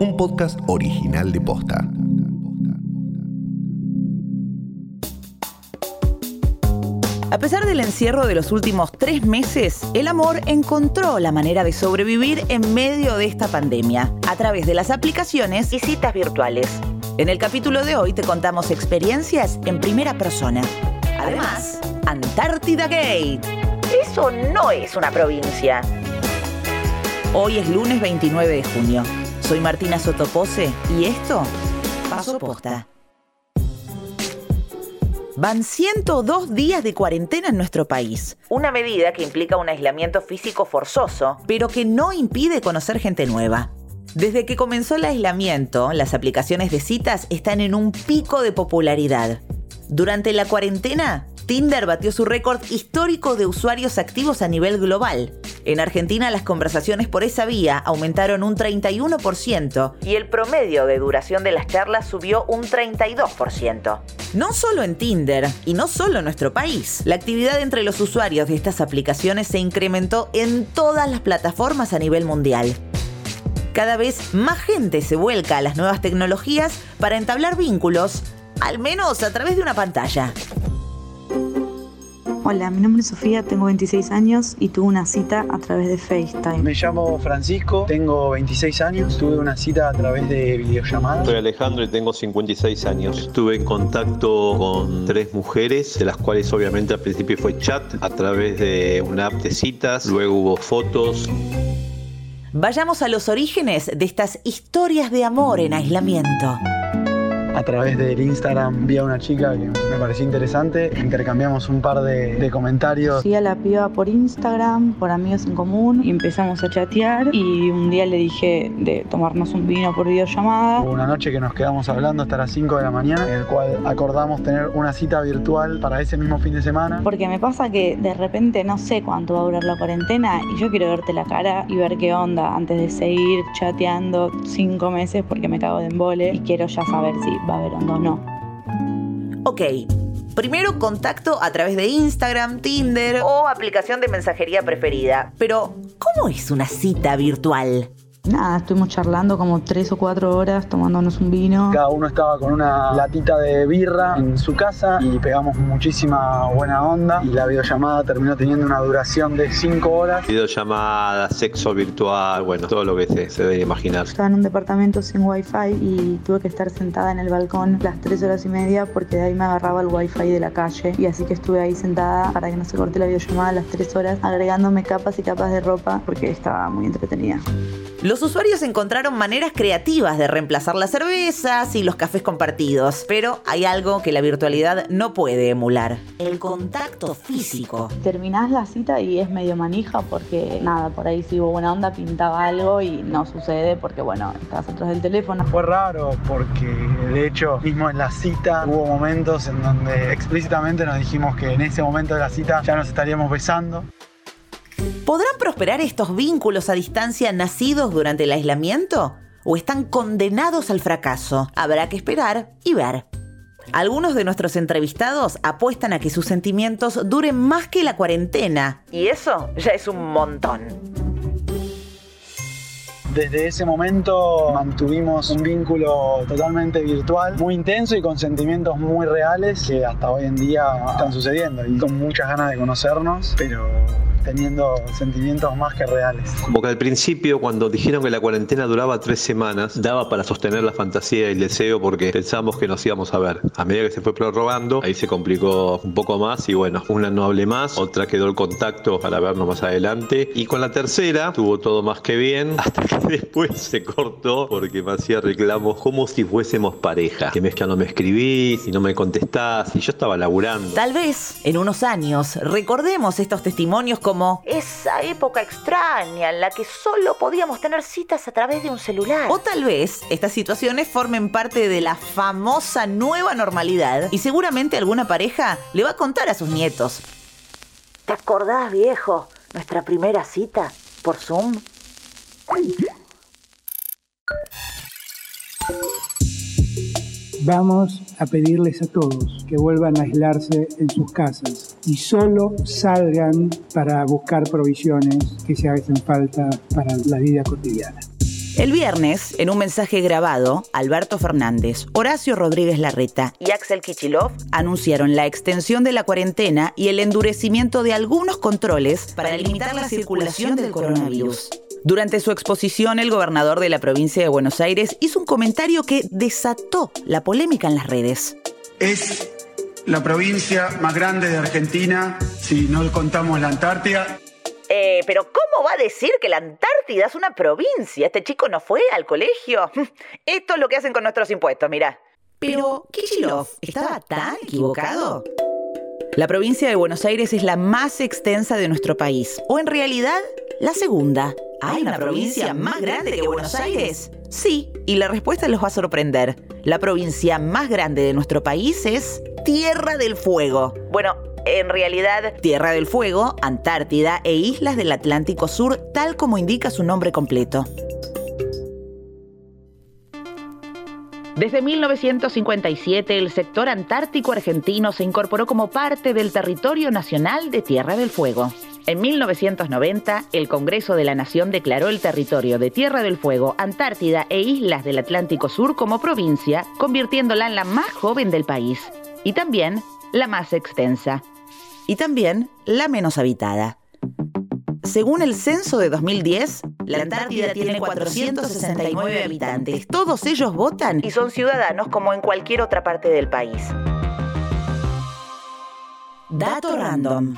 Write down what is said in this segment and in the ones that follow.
un podcast original de Posta. A pesar del encierro de los últimos tres meses, el amor encontró la manera de sobrevivir en medio de esta pandemia, a través de las aplicaciones y citas virtuales. En el capítulo de hoy te contamos experiencias en primera persona. Además, Antártida Gate. Eso no es una provincia. Hoy es lunes 29 de junio. Soy Martina Sotopose y esto, Paso Posta. Van 102 días de cuarentena en nuestro país. Una medida que implica un aislamiento físico forzoso, pero que no impide conocer gente nueva. Desde que comenzó el aislamiento, las aplicaciones de citas están en un pico de popularidad. Durante la cuarentena, Tinder batió su récord histórico de usuarios activos a nivel global. En Argentina las conversaciones por esa vía aumentaron un 31% y el promedio de duración de las charlas subió un 32%. No solo en Tinder y no solo en nuestro país, la actividad entre los usuarios de estas aplicaciones se incrementó en todas las plataformas a nivel mundial. Cada vez más gente se vuelca a las nuevas tecnologías para entablar vínculos, al menos a través de una pantalla. Hola, mi nombre es Sofía, tengo 26 años y tuve una cita a través de FaceTime. Me llamo Francisco, tengo 26 años, tuve una cita a través de videollamada. Soy Alejandro y tengo 56 años. Estuve en contacto con tres mujeres, de las cuales obviamente al principio fue chat a través de una app de citas, luego hubo fotos. Vayamos a los orígenes de estas historias de amor en aislamiento a través del Instagram vi a una chica que me pareció interesante. Intercambiamos un par de, comentarios. Sí, a la piba por Instagram, por amigos en común, y empezamos a chatear. Y un día le dije de tomarnos un vino por videollamada. Hubo una noche que nos quedamos hablando hasta las 5 de la mañana, en el cual acordamos tener una cita virtual para ese mismo fin de semana. Porque me pasa que de repente no sé cuánto va a durar la cuarentena y yo quiero verte la cara y ver qué onda antes de seguir chateando cinco meses porque me cago de embole y quiero ya saber si va a haber o no. Ok, Primero contacto a través de Instagram, Tinder o aplicación de mensajería preferida. Pero, ¿cómo es una cita virtual? Nada, estuvimos charlando como tres o cuatro horas tomándonos un vino. Cada uno estaba con una latita de birra en su casa y pegamos muchísima buena onda y la videollamada terminó teniendo una duración de cinco horas. Videollamada, sexo virtual, bueno, todo lo que se, se debe imaginar. Estaba en un departamento sin wifi y tuve que estar sentada en el balcón las tres horas y media porque de ahí me agarraba el wifi de la calle y así que estuve ahí sentada para que no se corte la videollamada las tres horas agregándome capas y capas de ropa porque estaba muy entretenida. Los usuarios encontraron maneras creativas de reemplazar las cervezas y los cafés compartidos, pero hay algo que la virtualidad no puede emular, el contacto físico. Terminás la cita y es medio manija porque nada, por ahí si hubo buena onda pintaba algo y no sucede porque bueno, estás atrás del teléfono. Fue raro porque de hecho mismo en la cita hubo momentos en donde explícitamente nos dijimos que en ese momento de la cita ya nos estaríamos besando. ¿Podrán prosperar estos vínculos a distancia nacidos durante el aislamiento? ¿O están condenados al fracaso? Habrá que esperar y ver. Algunos de nuestros entrevistados apuestan a que sus sentimientos duren más que la cuarentena. Y eso ya es un montón. Desde ese momento mantuvimos un vínculo totalmente virtual, muy intenso y con sentimientos muy reales que hasta hoy en día están sucediendo y con muchas ganas de conocernos, pero teniendo sentimientos más que reales. Como que al principio, cuando dijeron que la cuarentena duraba tres semanas, daba para sostener la fantasía y el deseo porque pensábamos que nos íbamos a ver. A medida que se fue prorrogando, ahí se complicó un poco más y bueno, una no hablé más, otra quedó el contacto para vernos más adelante y con la tercera tuvo todo más que bien hasta que después se cortó porque me hacía reclamos como si fuésemos pareja. Que me que no me escribís y no me contestás y yo estaba laburando. Tal vez en unos años recordemos estos testimonios como como esa época extraña en la que solo podíamos tener citas a través de un celular. O tal vez estas situaciones formen parte de la famosa nueva normalidad y seguramente alguna pareja le va a contar a sus nietos. ¿Te acordás, viejo? Nuestra primera cita por Zoom. Vamos a pedirles a todos que vuelvan a aislarse en sus casas y solo salgan para buscar provisiones que se hacen falta para la vida cotidiana. El viernes, en un mensaje grabado, Alberto Fernández, Horacio Rodríguez Larreta y Axel Kichilov anunciaron la extensión de la cuarentena y el endurecimiento de algunos controles para limitar la circulación del coronavirus. Durante su exposición, el gobernador de la provincia de Buenos Aires hizo un comentario que desató la polémica en las redes. Es la provincia más grande de Argentina, si no contamos la Antártida, eh, pero ¿cómo va a decir que la Antártida es una provincia? ¿Este chico no fue al colegio? Esto es lo que hacen con nuestros impuestos, mira. Pero, ¿Kichilov estaba tan equivocado? La provincia de Buenos Aires es la más extensa de nuestro país, o en realidad, la segunda. ¿Hay una provincia más grande que Buenos Aires? Sí, y la respuesta los va a sorprender. La provincia más grande de nuestro país es Tierra del Fuego. Bueno, en realidad Tierra del Fuego, Antártida e islas del Atlántico Sur, tal como indica su nombre completo. Desde 1957, el sector antártico argentino se incorporó como parte del territorio nacional de Tierra del Fuego. En 1990, el Congreso de la Nación declaró el territorio de Tierra del Fuego, Antártida e islas del Atlántico Sur como provincia, convirtiéndola en la más joven del país y también la más extensa y también la menos habitada. Según el censo de 2010, la Antártida tiene 469 habitantes. Todos ellos votan y son ciudadanos como en cualquier otra parte del país. Dato random.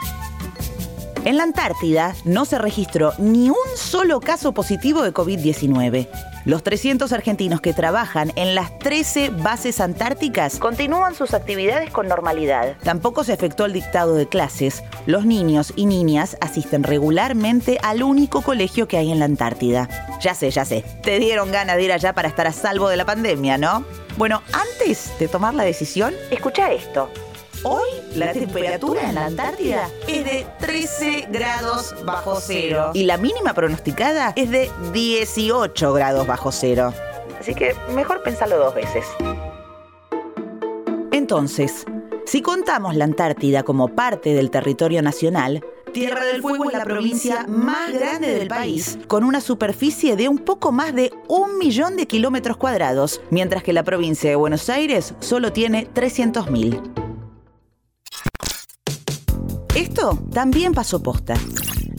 En la Antártida no se registró ni un solo caso positivo de COVID-19. Los 300 argentinos que trabajan en las 13 bases antárticas continúan sus actividades con normalidad. Tampoco se afectó el dictado de clases. Los niños y niñas asisten regularmente al único colegio que hay en la Antártida. Ya sé, ya sé. Te dieron ganas de ir allá para estar a salvo de la pandemia, ¿no? Bueno, antes de tomar la decisión, escucha esto. Hoy la temperatura en la Antártida es de 13 grados bajo cero y la mínima pronosticada es de 18 grados bajo cero. Así que mejor pensarlo dos veces. Entonces, si contamos la Antártida como parte del territorio nacional, Tierra del Fuego es la provincia más grande del país, con una superficie de un poco más de un millón de kilómetros cuadrados, mientras que la provincia de Buenos Aires solo tiene 300.000. Esto también pasó posta.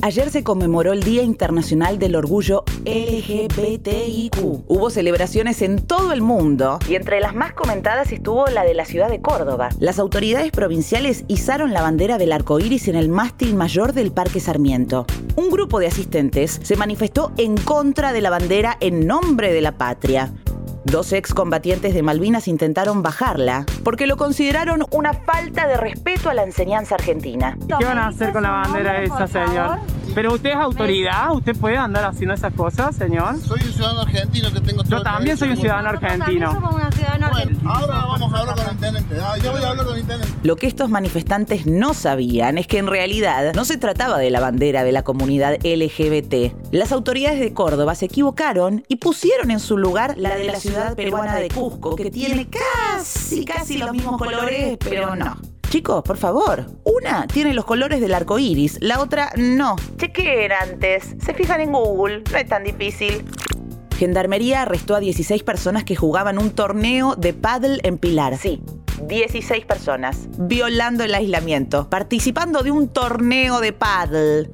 Ayer se conmemoró el Día Internacional del Orgullo LGBTIQ. Hubo celebraciones en todo el mundo y entre las más comentadas estuvo la de la ciudad de Córdoba. Las autoridades provinciales izaron la bandera del arco iris en el mástil mayor del Parque Sarmiento. Un grupo de asistentes se manifestó en contra de la bandera en nombre de la patria. Dos excombatientes de Malvinas intentaron bajarla porque lo consideraron una falta de respeto a la enseñanza argentina. ¿Qué van a hacer con la bandera esa, señor? Pero usted es autoridad, usted puede andar haciendo esas cosas, señor. Soy un ciudadano argentino que tengo Yo también soy un ciudadano argentino. Bueno, ahora vamos a hablar con el intendente. Ah, yo voy a hablar con el intendente. Lo que estos manifestantes no sabían es que en realidad no se trataba de la bandera de la comunidad LGBT. Las autoridades de Córdoba se equivocaron y pusieron en su lugar la de la ciudad peruana de Cusco, que tiene casi, casi los mismos colores, pero no. Chicos, por favor. Una tiene los colores del arco iris, la otra no. Chequen antes. Se fijan en Google, no es tan difícil. Gendarmería arrestó a 16 personas que jugaban un torneo de paddle en Pilar. Sí, 16 personas, violando el aislamiento, participando de un torneo de paddle.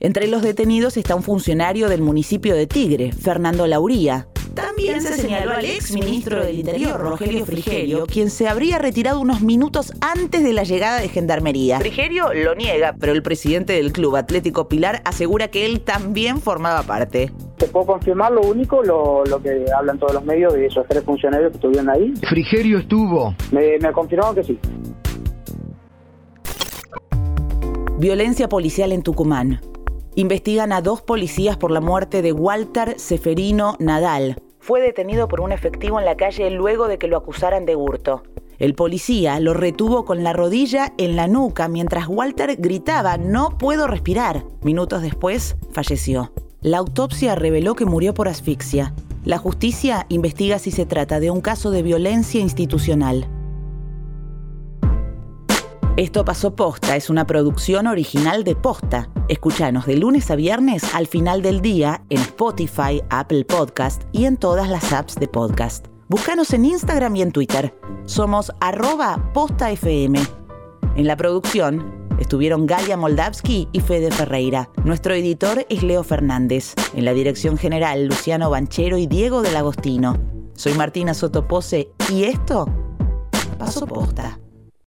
Entre los detenidos está un funcionario del municipio de Tigre, Fernando Lauría. También se señaló al ex ministro del Interior, Rogelio Frigerio, quien se habría retirado unos minutos antes de la llegada de Gendarmería. Frigerio lo niega, pero el presidente del Club Atlético Pilar asegura que él también formaba parte. Te puedo confirmar lo único, lo, que hablan todos los medios de esos tres funcionarios que estuvieron ahí. Frigerio estuvo. Me, me confirmaron que sí. Violencia policial en Tucumán. Investigan a dos policías por la muerte de Walter Seferino Nadal, fue detenido por un efectivo en la calle luego de que lo acusaran de hurto. El policía lo retuvo con la rodilla en la nuca mientras Walter gritaba No puedo respirar. Minutos después, falleció. La autopsia reveló que murió por asfixia. La justicia investiga si se trata de un caso de violencia institucional. Esto pasó posta, es una producción original de posta. Escúchanos de lunes a viernes al final del día en Spotify, Apple Podcast y en todas las apps de podcast. Búscanos en Instagram y en Twitter. Somos arroba postafm. En la producción estuvieron Galia Moldavsky y Fede Ferreira. Nuestro editor es Leo Fernández. En la dirección general, Luciano Banchero y Diego del Agostino. Soy Martina Sotopose y esto pasó posta.